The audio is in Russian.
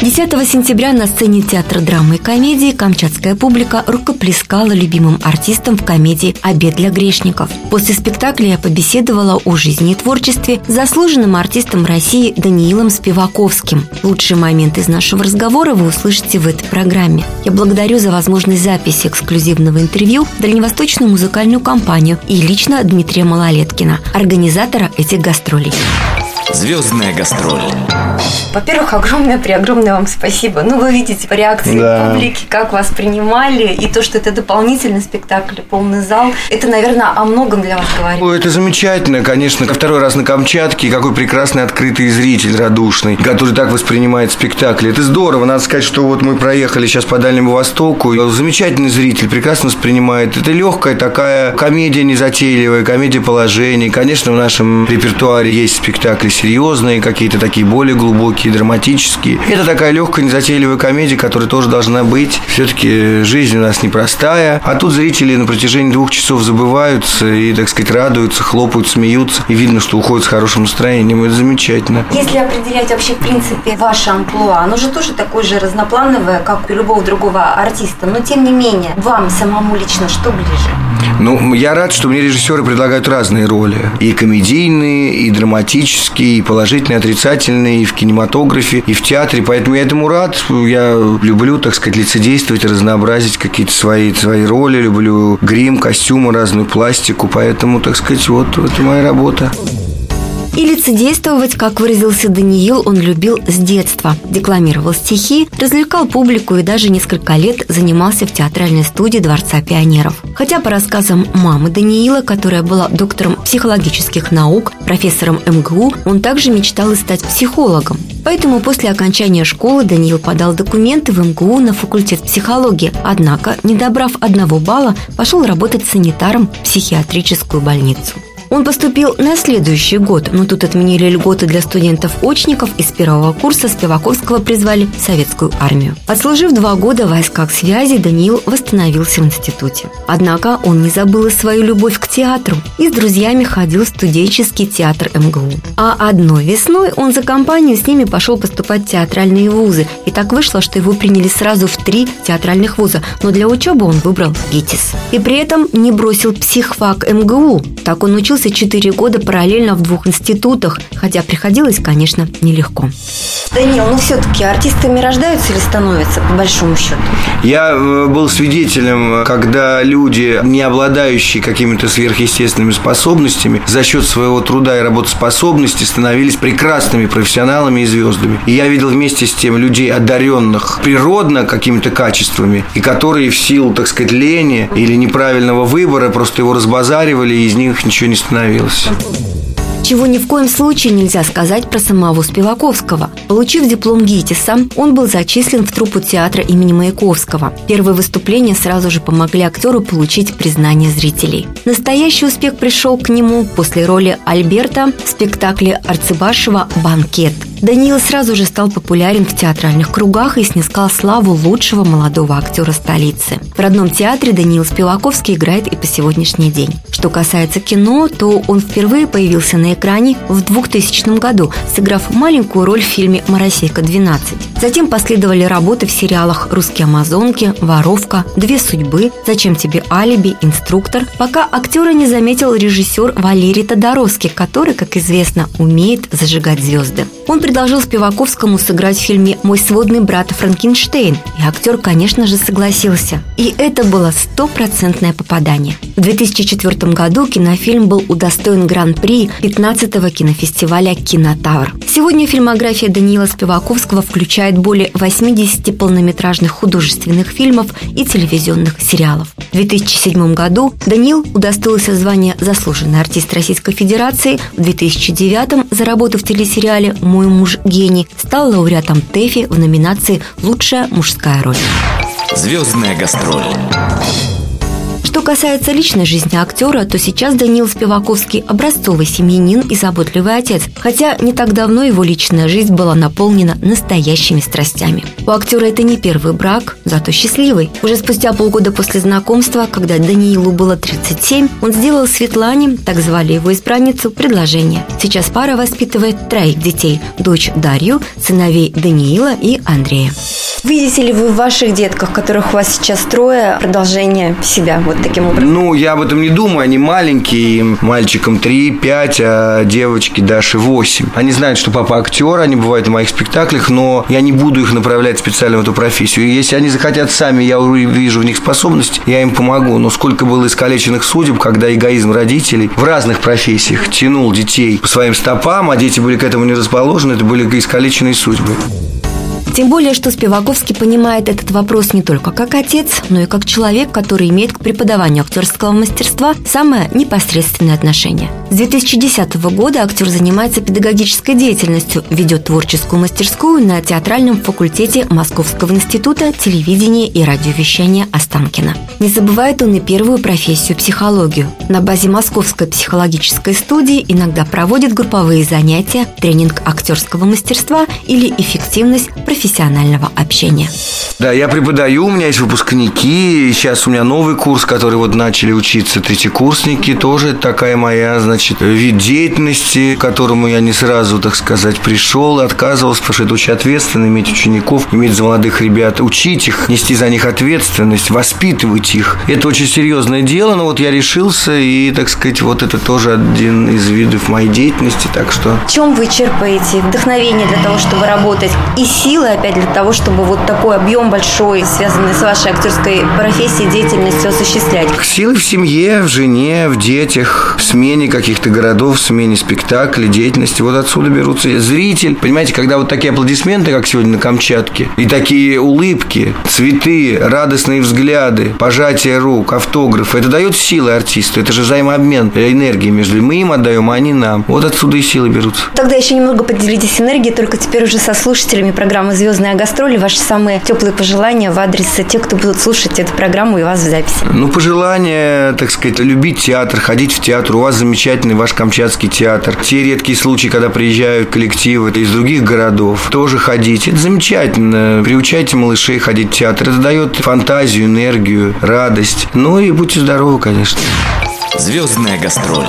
10 сентября на сцене театра драмы и комедии камчатская публика рукоплескала любимым артистам в комедии «Обед для грешников». После спектакля я побеседовала о жизни и творчестве с заслуженным артистом России Даниилом Спиваковским. Лучшие моменты из нашего разговора вы услышите в этой программе. Я благодарю за возможность записи эксклюзивного интервью Дальневосточную музыкальную компанию и лично Дмитрия Малолеткина, организатора этих гастролей. Звездная гастроль. Во-первых, огромное, преогромное вам спасибо. Ну, вы видите по реакции да. публики, как вас принимали, и то, что это дополнительный спектакль, полный зал. Это, наверное, о многом для вас говорит. Ой, это замечательно, конечно. Второй раз на Камчатке, какой прекрасный открытый зритель, радушный, который так воспринимает спектакль. Это здорово. Надо сказать, что вот мы проехали сейчас по Дальнему Востоку. Замечательный зритель, прекрасно воспринимает. Это легкая такая комедия незатейливая, комедия положений. Конечно, в нашем репертуаре есть спектакли серьезные, какие-то такие более глубокие, драматические. Это такая легкая, незатейливая комедия, которая тоже должна быть. Все-таки жизнь у нас непростая. А тут зрители на протяжении двух часов забываются и, так сказать, радуются, хлопают, смеются. И видно, что уходят с хорошим настроением. Это замечательно. Если определять вообще, в принципе, ваше амплуа, оно же тоже такое же разноплановое, как у любого другого артиста. Но, тем не менее, вам самому лично что ближе? Ну, я рад, что мне режиссеры предлагают разные роли. И комедийные, и драматические, и положительные, и отрицательные, и в кинематографе, и в театре. Поэтому я этому рад. Я люблю, так сказать, лицедействовать, разнообразить какие-то свои, свои роли. Люблю грим, костюмы, разную пластику. Поэтому, так сказать, вот это моя работа. И лицедействовать, как выразился Даниил, он любил с детства. Декламировал стихи, развлекал публику и даже несколько лет занимался в театральной студии Дворца пионеров. Хотя по рассказам мамы Даниила, которая была доктором психологических наук, профессором МГУ, он также мечтал стать психологом. Поэтому после окончания школы Даниил подал документы в МГУ на факультет психологии, однако, не добрав одного балла, пошел работать санитаром в психиатрическую больницу. Он поступил на следующий год, но тут отменили льготы для студентов-очников и с первого курса Спиваковского призвали в советскую армию. Отслужив два года в войсках связи, Даниил восстановился в институте. Однако он не забыл и свою любовь к театру и с друзьями ходил в студенческий театр МГУ. А одной весной он за компанию с ними пошел поступать в театральные вузы. И так вышло, что его приняли сразу в три театральных вуза, но для учебы он выбрал ГИТИС. И при этом не бросил психфак МГУ. Так он учился учился 4 года параллельно в двух институтах, хотя приходилось, конечно, нелегко. Данил, ну все-таки артистами рождаются или становятся, по большому счету? Я э, был свидетелем, когда люди, не обладающие какими-то сверхъестественными способностями, за счет своего труда и работоспособности становились прекрасными профессионалами и звездами. И я видел вместе с тем людей, одаренных природно какими-то качествами, и которые в силу, так сказать, лени или неправильного выбора просто его разбазаривали, и из них ничего не становился. Чего ни в коем случае нельзя сказать про самого Спиваковского. Получив диплом ГИТИСа, он был зачислен в труппу театра имени Маяковского. Первые выступления сразу же помогли актеру получить признание зрителей. Настоящий успех пришел к нему после роли Альберта в спектакле Арцебашева «Банкет», Даниил сразу же стал популярен в театральных кругах и снискал славу лучшего молодого актера столицы. В родном театре Даниил Спиваковский играет и по сегодняшний день. Что касается кино, то он впервые появился на экране в 2000 году, сыграв маленькую роль в фильме «Моросейка-12». Затем последовали работы в сериалах «Русские амазонки», «Воровка», «Две судьбы», «Зачем тебе алиби», «Инструктор», пока актера не заметил режиссер Валерий Тодоровский, который, как известно, умеет зажигать звезды. Он предложил Спиваковскому сыграть в фильме «Мой сводный брат Франкенштейн», и актер, конечно же, согласился. И это было стопроцентное попадание. В 2004 году кинофильм был удостоен гран-при 15-го кинофестиваля «Кинотавр». Сегодня фильмография Даниила Спиваковского включает более 80 полнометражных художественных фильмов и телевизионных сериалов. В 2007 году Даниил удостоился звания «Заслуженный артист Российской Федерации», в 2009 за работу в телесериале «Мой муж гений» стал лауреатом ТЭФИ в номинации «Лучшая мужская роль». Звездная гастроль. Что касается личной жизни актера, то сейчас Даниил Спиваковский – образцовый семьянин и заботливый отец, хотя не так давно его личная жизнь была наполнена настоящими страстями. У актера это не первый брак, зато счастливый. Уже спустя полгода после знакомства, когда Даниилу было 37, он сделал Светлане, так звали его избранницу, предложение. Сейчас пара воспитывает троих детей – дочь Дарью, сыновей Даниила и Андрея. Видите ли вы в ваших детках, которых у вас сейчас трое, продолжение себя вот таким образом? Ну, я об этом не думаю. Они маленькие, мальчикам 3, 5, а девочки Даши 8. Они знают, что папа актер, они бывают в моих спектаклях, но я не буду их направлять специально в эту профессию. И если они захотят сами, я вижу в них способность, я им помогу. Но сколько было искалеченных судеб, когда эгоизм родителей в разных профессиях тянул детей по своим стопам, а дети были к этому не расположены, это были искалеченные судьбы. Тем более, что Спиваковский понимает этот вопрос не только как отец, но и как человек, который имеет к преподаванию актерского мастерства самое непосредственное отношение. С 2010 года актер занимается педагогической деятельностью, ведет творческую мастерскую на театральном факультете Московского института телевидения и радиовещания Останкина. Не забывает он и первую профессию – психологию. На базе Московской психологической студии иногда проводит групповые занятия, тренинг актерского мастерства или эффективность профессионального общения. Да, я преподаю, у меня есть выпускники, сейчас у меня новый курс, который вот начали учиться третьекурсники, тоже такая моя, значит, вид деятельности, к которому я не сразу, так сказать, пришел, отказывался, потому что это очень ответственно иметь учеников, иметь за молодых ребят, учить их, нести за них ответственность, воспитывать их. Это очень серьезное дело, но вот я решился, и, так сказать, вот это тоже один из видов моей деятельности, так что... В чем вы черпаете вдохновение для того, чтобы работать и силы, опять для того, чтобы вот такой объем большой, связанный с вашей актерской профессией, деятельностью осуществлять? Силы в семье, в жене, в детях, в смене каких-то городов, смене спектаклей, деятельности. Вот отсюда берутся зритель. Понимаете, когда вот такие аплодисменты, как сегодня на Камчатке, и такие улыбки, цветы, радостные взгляды, пожатие рук, автографы, это дает силы артисту. Это же взаимообмен энергии между мы им отдаем, а они нам. Вот отсюда и силы берутся. Тогда еще немного поделитесь энергией, только теперь уже со слушателями программы «Звездная гастроли». Ваши самые теплые пожелания в адрес тех, кто будут слушать эту программу и вас в записи? Ну, пожелания, так сказать, любить театр, ходить в театр. У вас замечательный ваш Камчатский театр. Те редкие случаи, когда приезжают коллективы из других городов, тоже ходить. Это замечательно. Приучайте малышей ходить в театр. Это дает фантазию, энергию, радость. Ну и будьте здоровы, конечно. Звездная гастроль.